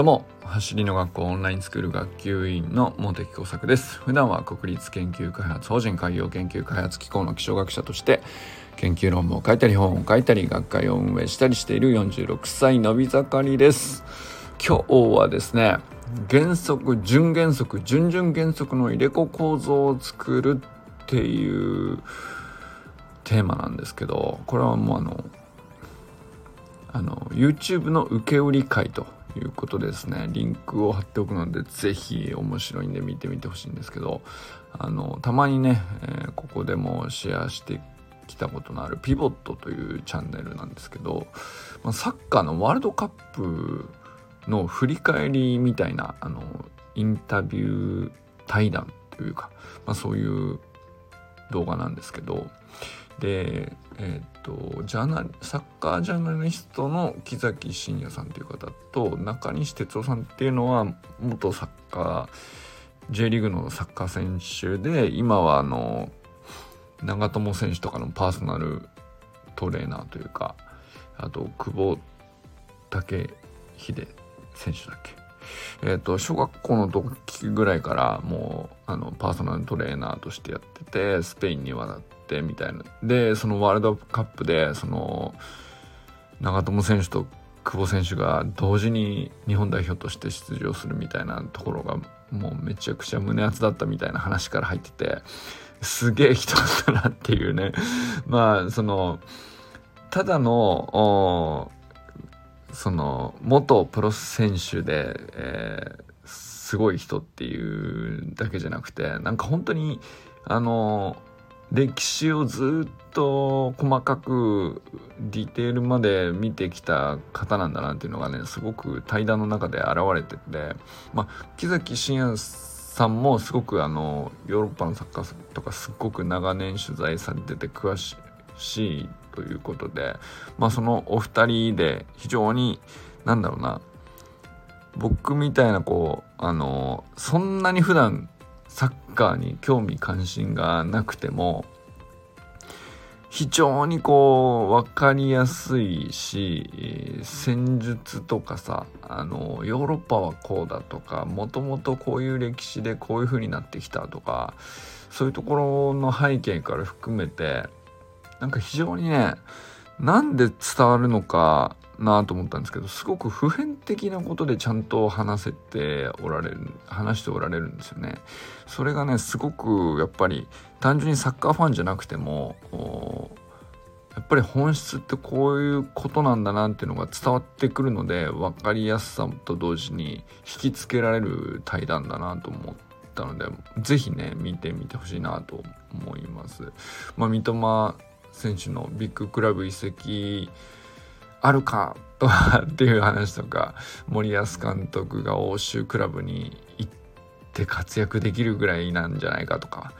どうも走りの学校オンラインスクール学級委員の茂木耕作です。普段は国立研究開発法人海洋研究開発機構の気象学者として研究論文を書いたり本を書いたり学会を運営したりしている46歳のび盛りです。今日はですね原則準原則準々原則の入れ子構造を作るっていうテーマなんですけどこれはもうあのあの YouTube の受け売り会ということですね。リンクを貼っておくので是非面白いんで見てみてほしいんですけどあのたまにね、えー、ここでもシェアしてきたことのあるピボットというチャンネルなんですけど、まあ、サッカーのワールドカップの振り返りみたいなあのインタビュー対談というか、まあ、そういう動画なんですけどでえっ、ー、とジャーナサッカージャーナリストの木崎真也さんという方と中西哲夫さんっていうのは元サッカー J リーグのサッカー選手で今はあの長友選手とかのパーソナルトレーナーというかあと久保建英選手だっけえっ、ー、と小学校の時ぐらいからもうあのパーソナルトレーナーとしてやっててスペインに渡ってみたいな。でそのワールドカップでその長友選手と久保選手が同時に日本代表として出場するみたいなところがもうめちゃくちゃ胸熱だったみたいな話から入っててすげえ人だったなっていうね。まあそのただのその元プロ選手で、えー、すごい人っていうだけじゃなくてなんか本当にあの歴史をずっと細かくディテールまで見てきた方なんだなっていうのがねすごく対談の中で現れてて、まあ、木崎真也さんもすごくあのヨーロッパのサッカーとかすっごく長年取材されてて詳しいということで、まあ、そのお二人で非常になんだろうな僕みたいなこうあのそんなに普段サッカーに興味関心がなくても非常にこう分かりやすいし戦術とかさあのヨーロッパはこうだとかもともとこういう歴史でこういう風になってきたとかそういうところの背景から含めてなんか非常にねなんで伝わるのかなと思ったんですけどすごく普遍的なことでちゃんと話せておられる話しておられるんですよね。それがねすごくやっぱり単純にサッカーファンじゃなくてもやっぱり本質ってこういうことなんだなっていうのが伝わってくるので分かりやすさと同時に引きつけられる対談だなと思ったので是非ね見てみてほしいなと思います。まあ、三笘選手のビッグクラブ移籍あるかとはっていう話とか森保監督が欧州クラブに行って活躍できるぐらいなんじゃないかとか、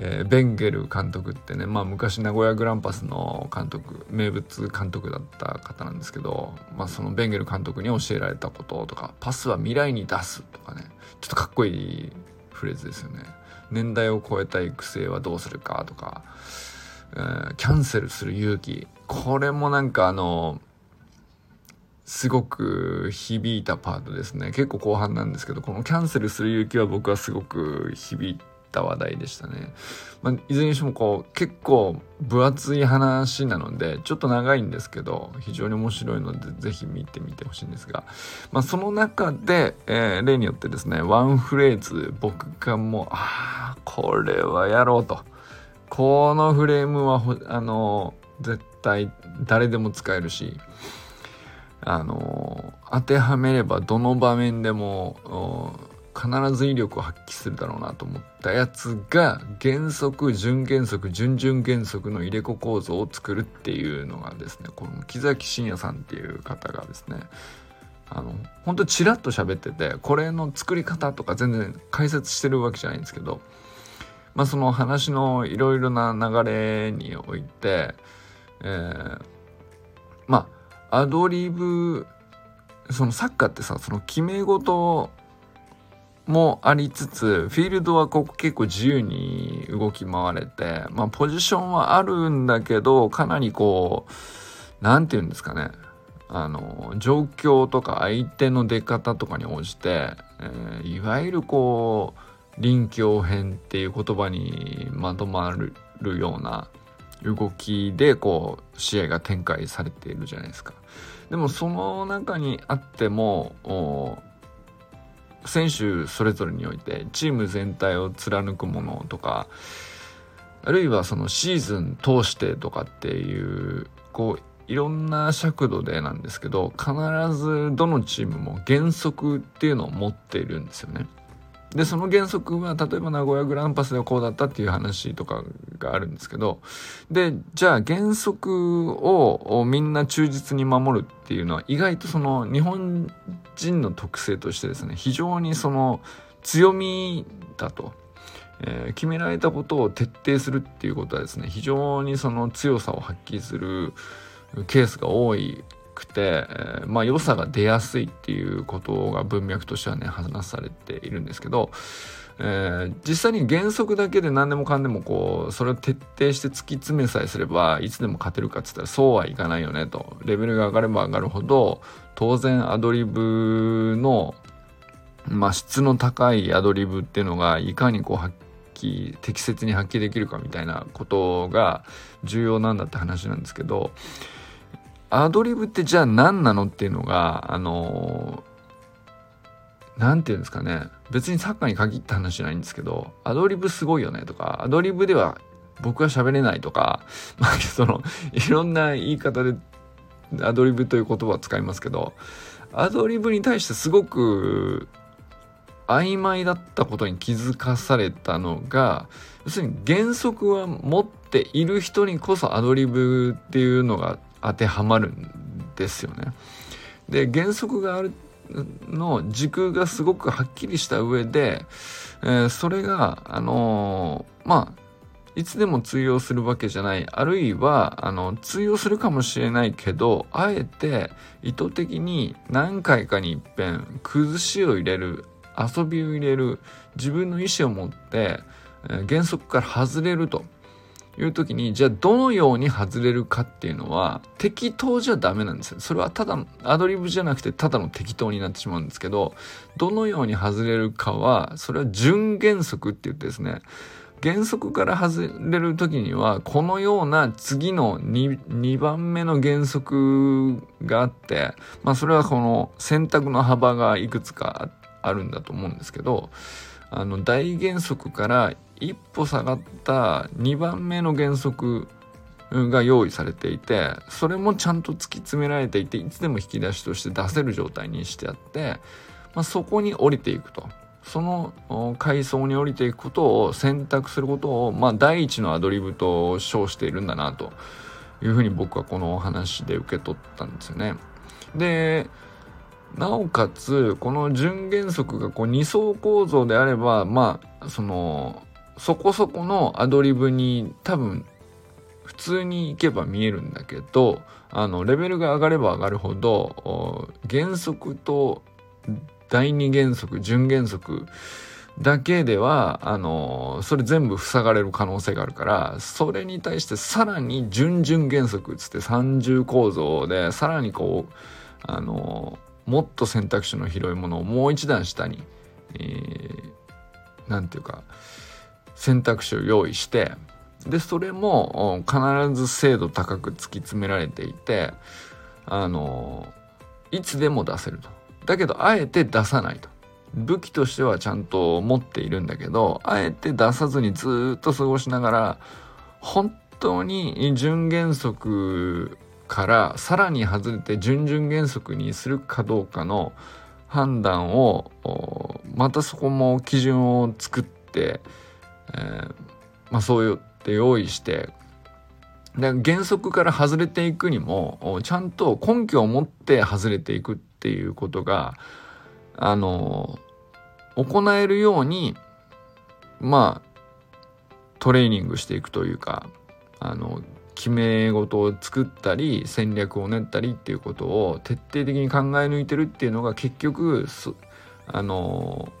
えー、ベンゲル監督ってね、まあ、昔名古屋グランパスの監督名物監督だった方なんですけど、まあ、そのベンゲル監督に教えられたこととかパスは未来に出すとかね。ちょっとかっこいいフレーズですよね。年代を超えた育成はどうするかとか、え、キャンセルする勇気。これもなんかあのすごく響いたパートですね。結構後半なんですけどこのキャンセルする勇気は僕はすごく響いた話題でしたね、まあ、いずれにしてもこう結構分厚い話なのでちょっと長いんですけど非常に面白いので是非見てみてほしいんですが、まあ、その中で、えー、例によってですねワンフレーズ僕がもうああこれはやろうと。このフレームはあの絶対誰でも使えるしあの当てはめればどの場面でも必ず威力を発揮するだろうなと思ったやつが原則準原則準々原則の入れ子構造を作るっていうのがですねこの木崎真也さんっていう方がですねあの本当チラッと喋っててこれの作り方とか全然解説してるわけじゃないんですけどまあその話のいろいろな流れにおいて、えー、まあアドリブそのサッカーってさその決め事もありつつフィールドはここ結構自由に動き回れてまあポジションはあるんだけどかなりこう何て言うんですかねあの状況とか相手の出方とかに応じて、えー、いわゆるこう臨機応変っていう言葉にまとまるような動きでこう試合が展開されているじゃないですか。でもその中にあっても選手それぞれにおいてチーム全体を貫くものとかあるいはそのシーズン通してとかっていうこういろんな尺度でなんですけど必ずどのチームも原則っていうのを持っているんですよね。でその原則は例えば名古屋グランパスではこうだったっていう話とかがあるんですけどでじゃあ原則をみんな忠実に守るっていうのは意外とその日本人の特性としてですね非常にその強みだと、えー、決められたことを徹底するっていうことはですね非常にその強さを発揮するケースが多いくて、え、まあ良さが出やすいっていうことが文脈としてはね話されているんですけど、えー、実際に原則だけで何でもかんでもこうそれを徹底して突き詰めさえすればいつでも勝てるかっつったらそうはいかないよねと。レベルが上がれば上がるほど当然アドリブの、まあ、質の高いアドリブっていうのがいかにこう発揮適切に発揮できるかみたいなことが重要なんだって話なんですけどアドリブってじゃあ何なのっていうのがあの何て言うんですかね。別にサッカーに限った話じゃないんですけどアドリブすごいよねとかアドリブでは僕は喋れないとか まあそのいろんな言い方でアドリブという言葉を使いますけどアドリブに対してすごく曖昧だったことに気づかされたのが要するに原則は持っている人にこそアドリブっていうのが当てはまるんですよね。で原則があるの軸がすごくはっきりした上で、えー、それがあのー、まあいつでも通用するわけじゃないあるいはあの通用するかもしれないけどあえて意図的に何回かにいっぺん崩しを入れる遊びを入れる自分の意思を持って、えー、原則から外れるという時にじゃあどのように外れるかっていうのは適当じゃダメなんですよ。それはただアドリブじゃなくてただの適当になってしまうんですけどどのように外れるかはそれは準原則って言ってですね原則から外れる時にはこのような次の 2, 2番目の原則があってまあそれはこの選択の幅がいくつかあるんだと思うんですけどあの大原則から一歩下がった2番目の原則が用意されていてそれもちゃんと突き詰められていていつでも引き出しとして出せる状態にしてあって、まあ、そこに降りていくとその階層に降りていくことを選択することを、まあ、第一のアドリブと称しているんだなというふうに僕はこのお話で受け取ったんですよね。でなおかつこの純原則がこう2層構造であればまあそのそこそこのアドリブに多分普通に行けば見えるんだけどあのレベルが上がれば上がるほど原則と第二原則準原則だけではあのそれ全部塞がれる可能性があるからそれに対してさらに準々原則っつって三重構造でさらにこうあのもっと選択肢の広いものをもう一段下に何、えー、て言うか選択肢を用意してでそれも必ず精度高く突き詰められていてあのいつでも出せると。だけどあえて出さないと。武器としてはちゃんと持っているんだけどあえて出さずにずっと過ごしながら本当に準原則からさらに外れて準々原則にするかどうかの判断をまたそこも基準を作ってえー、まあ、そうやって用意してで原則から外れていくにもちゃんと根拠を持って外れていくっていうことがあの行えるようにまあトレーニングしていくというかあの決め事を作ったり戦略を練ったりっていうことを徹底的に考え抜いてるっていうのが結局あの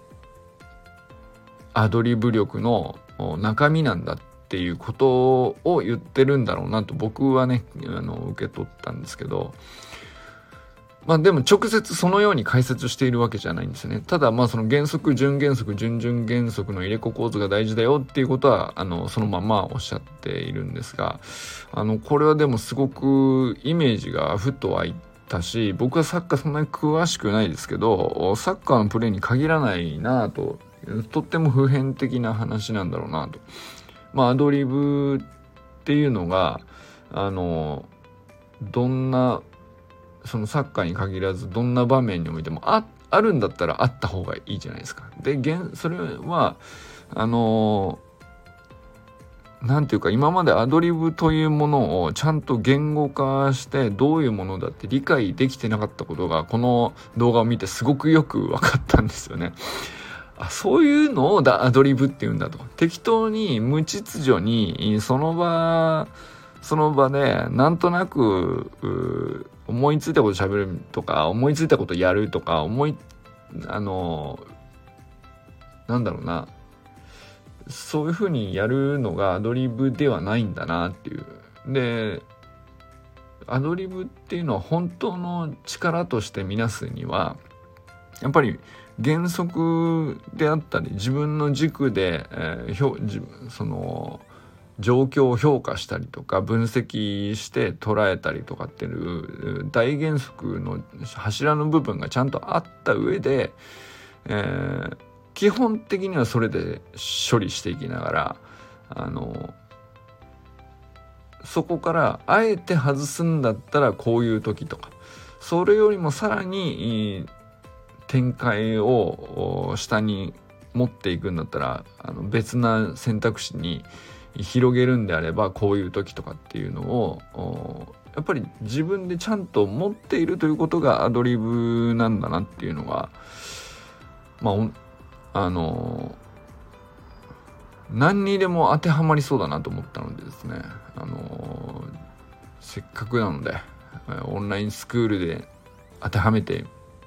アドリブ力の中身なんだっていうことを言ってるんだろうなと僕はねあの受け取ったんですけどまあでも直接そのように解説しているわけじゃないんですよね。ただまあその原則、準原則、準々原則の入れ子構図が大事だよっていうことは、あの、そのままおっしゃっているんですが、あの、これはでもすごくイメージがふっと湧いたし、僕はサッカーそんなに詳しくないですけど、サッカーのプレーに限らないなと、とっても普遍的な話なんだろうなと。まあアドリブっていうのが、あの、どんなそのサッカーに限らずどんな場面においてもああるんだったらあった方がいいじゃないですか。でそれはあの何て言うか今までアドリブというものをちゃんと言語化してどういうものだって理解できてなかったことがこの動画を見てすごくよく分かったんですよね。あそういうのをアドリブって言うんだと。適当に無秩序にその場その場でなんとなく思いついたこと喋るとか思いついたことやるとか思いあのなんだろうなそういうふうにやるのがアドリブではないんだなっていうでアドリブっていうのは本当の力としてみなすにはやっぱり原則であったり自分の軸で、えー、その状況を評価したりとか分析して捉えたりとかっていう大原則の柱の部分がちゃんとあった上で、えー、基本的にはそれで処理していきながらあのそこからあえて外すんだったらこういう時とかそれよりもさらに展開を下に持っていくんだったらあの別な選択肢に広げるんであればこういう時とかっていうのをやっぱり自分でちゃんと持っているということがアドリブなんだなっていうのがまああの何にでも当てはまりそうだなと思ったのでですねあのせっかくなのでオンラインスクールで当てはめて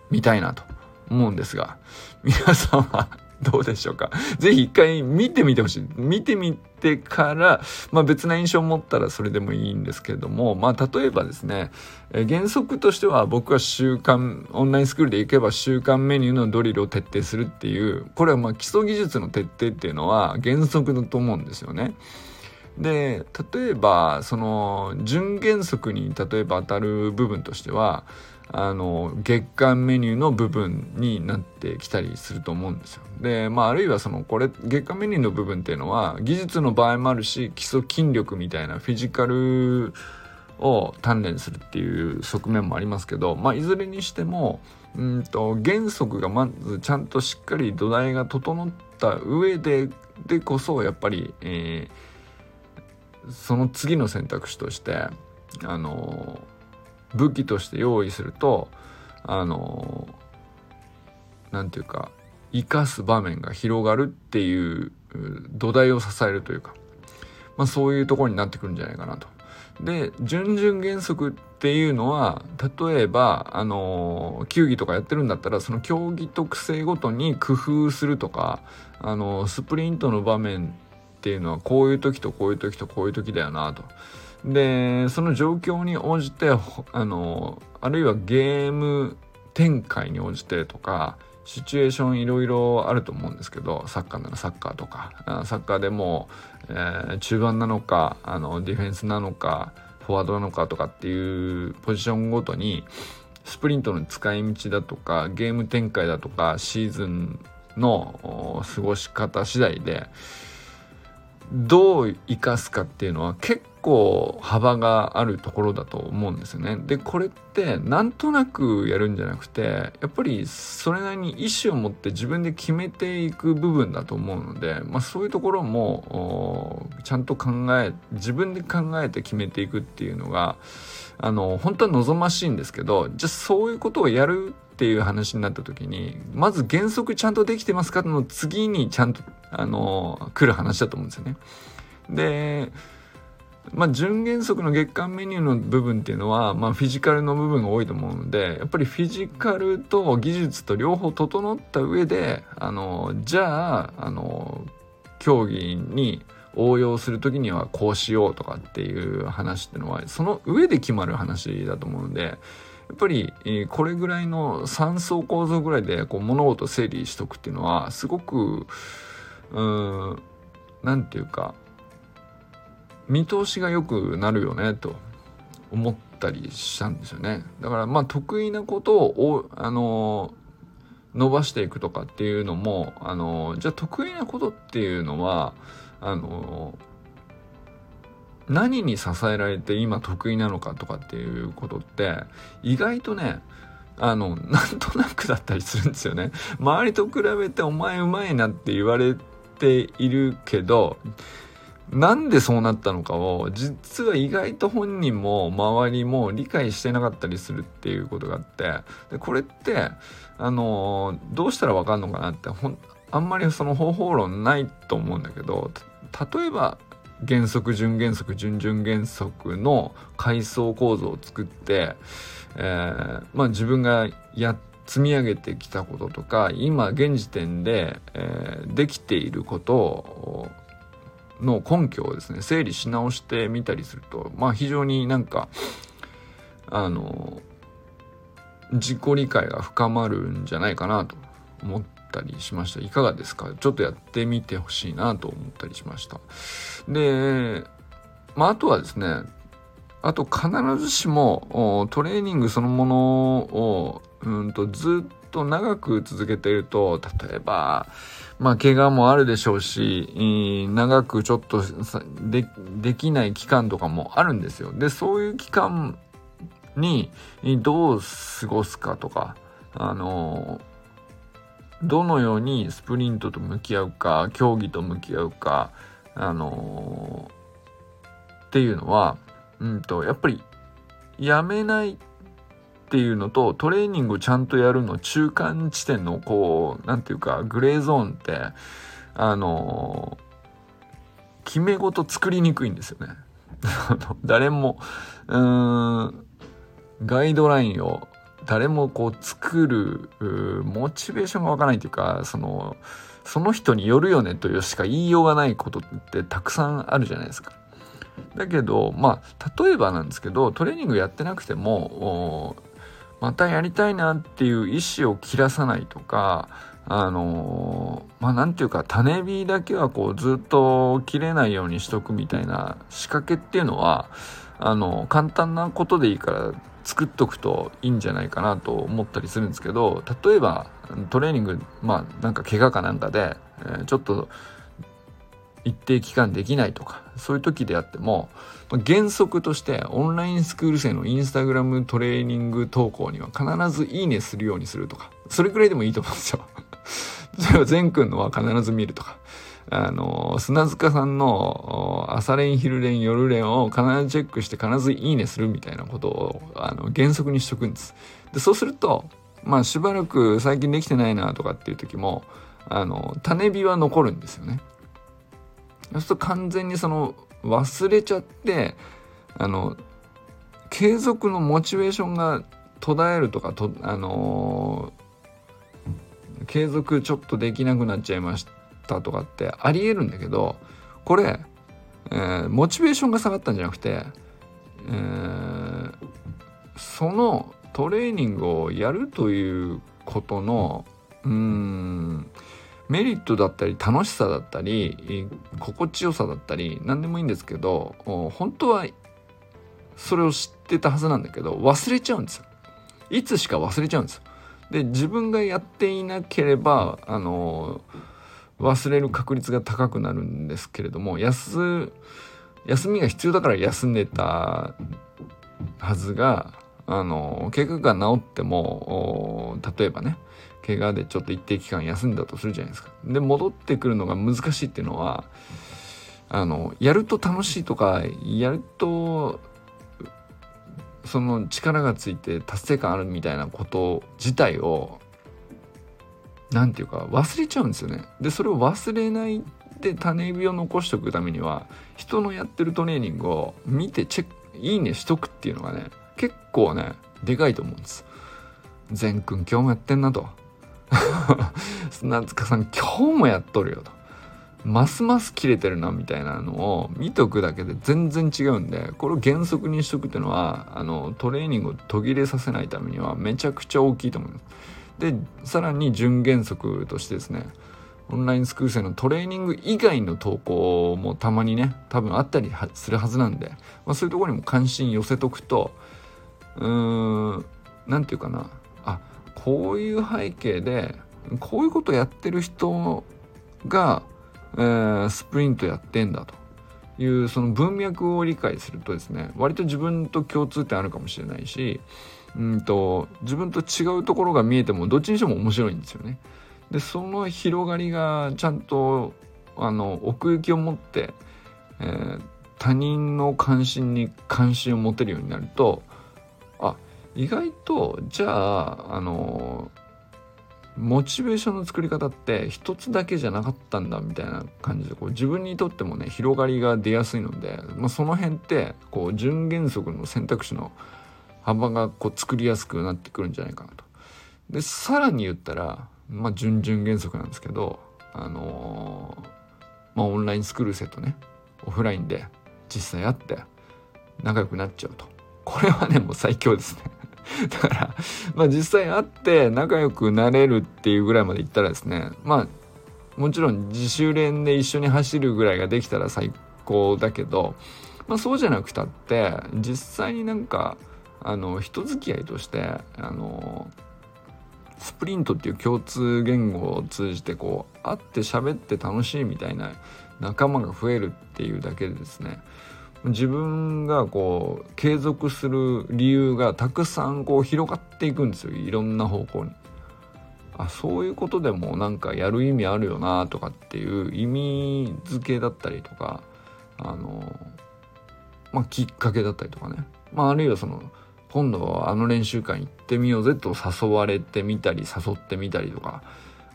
みたいなと思うんですが皆さんはどうでしょうか？ぜひ一回見てみてほしい。見てみてから、まあ別な印象を持ったらそれでもいいんですけれども、まあ例えばですね、え原則としては僕は週間、オンラインスクールで行けば週間メニューのドリルを徹底するっていう、これはまあ基礎技術の徹底っていうのは原則だと思うんですよね。で例えばその準原則に例えば当たる部分としてはあの月間メニューの部分になってきたりすると思うんですよ。でまああるいはそのこれ月間メニューの部分っていうのは技術の場合もあるし基礎筋力みたいなフィジカルを鍛錬するっていう側面もありますけど、まあ、いずれにしてもうんと原則がまずちゃんとしっかり土台が整った上ででこそやっぱり、えー、その次の選択肢としてあの武器として用意するとあの何て言うか生かす場面が広がるっていう土台を支えるというか、まあ、そういうところになってくるんじゃないかなと。で準々原則っていうのは例えばあの球技とかやってるんだったらその競技特性ごとに工夫するとかあのスプリントの場面っていうのはこういう時とこういう時とこういう時だよなと。でその状況に応じてあのあるいはゲーム展開に応じてとかシチュエーションいろいろあると思うんですけどサッカーならサッカーとかサッカーでも、えー、中盤なのかあのディフェンスなのかフォワードなのかとかっていうポジションごとにスプリントの使い道だとかゲーム展開だとかシーズンの過ごし方次第でどう生かすかっていうのは結構構幅があるところだと思うんですよね。でこれってなんとなくやるんじゃなくてやっぱりそれなりに意思を持って自分で決めていく部分だと思うので、まあ、そういうところもちゃんと考え自分で考えて決めていくっていうのがあの本当は望ましいんですけどじゃあそういうことをやるっていう話になった時にまず原則ちゃんとできてますかの次にちゃんとあの来る話だと思うんですよね。でまあ、純原則の月間メニューの部分っていうのは、まあ、フィジカルの部分が多いと思うのでやっぱりフィジカルと技術と両方整った上であのじゃああの競技に応用する時にはこうしようとかっていう話っていうのはその上で決まる話だと思うのでやっぱり、これぐらいの3層構造ぐらいでこう物事整理しとくっていうのはすごくうん何て言うか見通しが良くなるよねと思ったりしたんですよねだからまあ得意なことをあの伸ばしていくとかっていうのもあのじゃあ得意なことっていうのはあの何に支えられて今得意なのかとかっていうことって意外とねあのなんとなくだったりするんですよね。周りと比べてお前うまいなって言われているけどなんでそうなったのかを実は意外と本人も周りも理解してなかったりするっていうことがあってでこれってあのどうしたら分かんのかなってほんあんまりその方法論ないと思うんだけど例えば原則準原則準々原則の階層構造を作って、えー、まあ自分がや積み上げてきたこととか今現時点で、えー、できていることをの根拠をですね整理し直してみたりするとまあ非常になんかあの自己理解が深まるんじゃないかなと思ったりしました。いかがですか？ちょっとやってみてほしいなと思ったりしました。でまああとはですねあと必ずしもトレーニングそのものをうんとずっと長く続けていると例えばまあ、怪我もあるでしょうし、長くちょっとでできない期間とかもあるんですよ。で、そういう期間にどう過ごすかとか、あのどのようにスプリントと向き合うか、競技と向き合うか、あのっていうのは、うんと、やっぱりやめないっていうのとトレーニングをちゃんとやるの中間地点のこう何て言うかグレーゾーンってあの決め事作りにくいんですよね。誰もうーんガイドラインを誰もこう作るモチベーションがわかないというかそのその人によるよねというしか言いようがないことってたくさんあるじゃないですか。だけどまあ例えばなんですけどトレーニングやってなくてもまたやりたいなっていう意思を切らさないとかあのまあなんていうか種火だけはこうずっと切れないようにしとくみたいな仕掛けっていうのはあの簡単なことでいいから作っとくといいんじゃないかなと思ったりするんですけど例えばトレーニングまあなんか怪我かなんかで、えー、ちょっと一定期間できないとかそういう時であっても原則としてオンラインスクール生のインスタグラムトレーニング投稿には必ずいいねするようにするとかそれくらいでもいいと思うんですよ。例えば善くんのは必ず見るとか。あの、砂塚さんの朝練、昼練、夜練を必ずチェックして必ずいいねするみたいなことをあの原則にしとくんです。で、そうすると、まあしばらく最近できてないなとかっていう時も、あの、種火は残るんですよね。そうすると完全にその忘れちゃってあの継続のモチベーションが途絶えるとかとあのー、継続ちょっとできなくなっちゃいましたとかってありえるんだけどこれ、えー、モチベーションが下がったんじゃなくて、えー、そのトレーニングをやるということのうんメリットだったり楽しさだったり心地よさだったり何でもいいんですけど本当はそれを知ってたはずなんだけど忘れちゃうんですよ。いつしか忘れちゃうんですよ。で自分がやっていなければあの忘れる確率が高くなるんですけれども休休みが必要だから休んでたはずがあの怪我が治っても例えばね怪我でちょっと一定期間休んだとするじゃないですか。で戻ってくるのが難しいっていうのはあのやると楽しいとかやるとその力がついて達成感あるみたいなこと自体を何て言うか忘れちゃうんですよね。でそれを忘れないで種火を残しておくためには人のやってるトレーニングを見てチェックいいねしとくっていうのがね結構ねでかいと思うんです。善くん今日もやってんなと。砂塚さん今日もやっとるよと。ますます切れてるなみたいなのを見とくだけで全然違うんでこれを原則にしとくっていうのはあのトレーニングを途切れさせないためにはめちゃくちゃ大きいと思います。でさらに準原則としてですねオンラインスクール生のトレーニング以外の投稿もたまにね多分あったりするはずなんで、まあ、そういうところにも関心寄せとくとうーん何て言うかなこういう背景でこういうことやってる人が、えー、スプリントやってんだというその文脈を理解するとですね割と自分と共通点あるかもしれないしうんと自分と違うところが見えてもどっちにしても面白いんですよね。でその広がりがちゃんとあの奥行きを持って、えー、他人の関心に関心を持てるようになるとあ意外とじゃああのモチベーションの作り方って一つだけじゃなかったんだみたいな感じでこう自分にとってもね広がりが出やすいので、まあ、その辺ってこう純原則の選択肢の幅がこう作りやすくなってくるんじゃないかなと。でさらに言ったらまあ準々原則なんですけどあのー、まあオンラインスクール生とねオフラインで実際会って仲良くなっちゃうとこれはねもう最強ですね だからまあ実際会って仲良くなれるっていうぐらいまでいったらですねまあもちろん自主練で一緒に走るぐらいができたら最高だけど、まあ、そうじゃなくたって実際になんかあの人付き合いとしてあのスプリントっていう共通言語を通じてこう会って喋って楽しいみたいな仲間が増えるっていうだけでですね自分がこう継続する理由がたくさんこう広がっていくんですよいろんな方向に。あそういうことでもなんかやる意味あるよなとかっていう意味付けだったりとかあのまあきっかけだったりとかね、まあ、あるいはその今度はあの練習会行ってみようぜと誘われてみたり誘ってみたりとか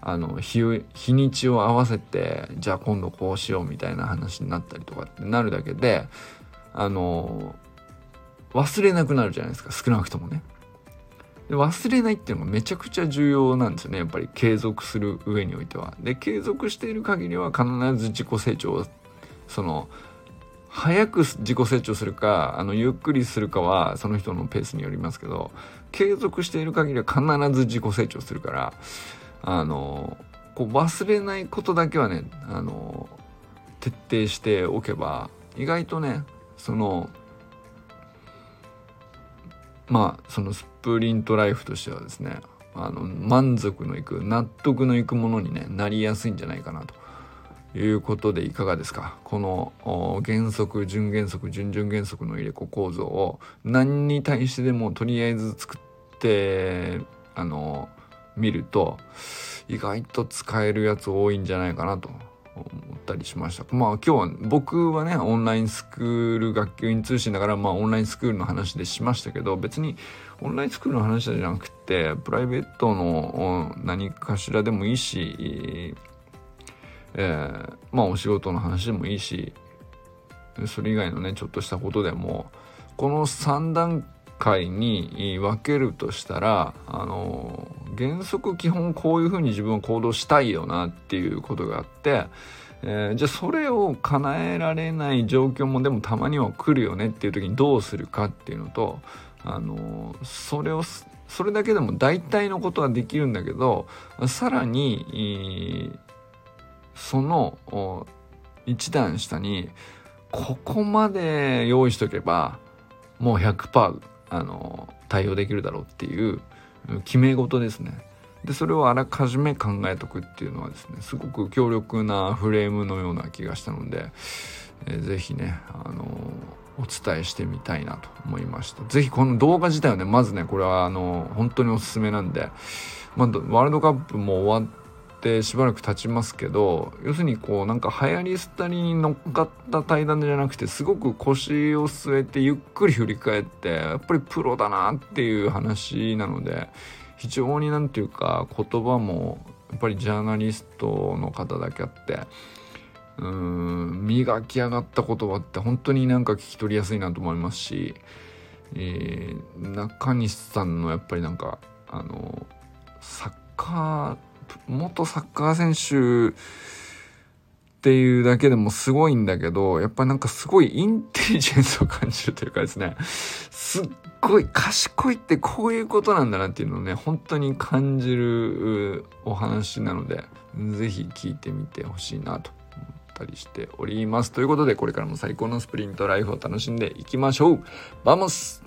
あの日日にちを合わせてじゃあ今度こうしようみたいな話になったりとかってなるだけであの忘れなくなるじゃないですか少なくともね。で忘れないっていうのがめちゃくちゃ重要なんですよねやっぱり継続する上においては。で継続している限りは必ず自己成長をその早く自己成長するかあのゆっくりするかはその人のペースによりますけど継続している限りは必ず自己成長するからあのこう忘れないことだけはねあの徹底しておけば意外とねそのまあそのスプリントライフとしてはですねあの満足のいく納得のいくものに、ね、なりやすいんじゃないかなと。いうことでいかがですか？この原則準原則準々原則の入れ子構造を何に対してでもとりあえず作ってあの見ると意外と使えるやつ多いんじゃないかなと思ったりしました。まあ今日は僕はねオンラインスクール学級員通信だからまあオンラインスクールの話でしましたけど別にオンラインスクールの話じゃなくてプライベートの何かしらでもいいしえー、まあお仕事の話でもいいしそれ以外のねちょっとしたことでもこの3段階に分けるとしたらあの原則基本こういうふうに自分は行動したいよなっていうことがあって、えー、じゃあそれを叶えられない状況もでもたまには来るよねっていう時にどうするかっていうのとあのそれをそれだけでも大体のことはできるんだけどさらにその一段下にここまで用意しとけばもう100%あの対応できるだろうっていう決め事ですね。でそれをあらかじめ考えとくっていうのはですねすごく強力なフレームのような気がしたので、えー、ぜひねあのお伝えしてみたいなと思いました。ぜひこの動画自体はねまずねこれはあの本当におすすめなんで、まあ、ワールドカップも終わってってしばらく経ちますけど要するにこうなんか流行り廃りに乗っかった対談じゃなくてすごく腰を据えてゆっくり振り返ってやっぱりプロだなっていう話なので非常に何て言うか言葉もやっぱりジャーナリストの方だけあってうーん磨き上がった言葉って本当になんか聞き取りやすいなと思いますし、えー、中西さんのやっぱりなんかあのサッカー元サッカー選手っていうだけでもすごいんだけど、やっぱなんかすごいインテリジェンスを感じるというかですね、すっごい賢いってこういうことなんだなっていうのをね、本当に感じるお話なので、ぜひ聞いてみてほしいなと思ったりしております。ということで、これからも最高のスプリントライフを楽しんでいきましょうバモス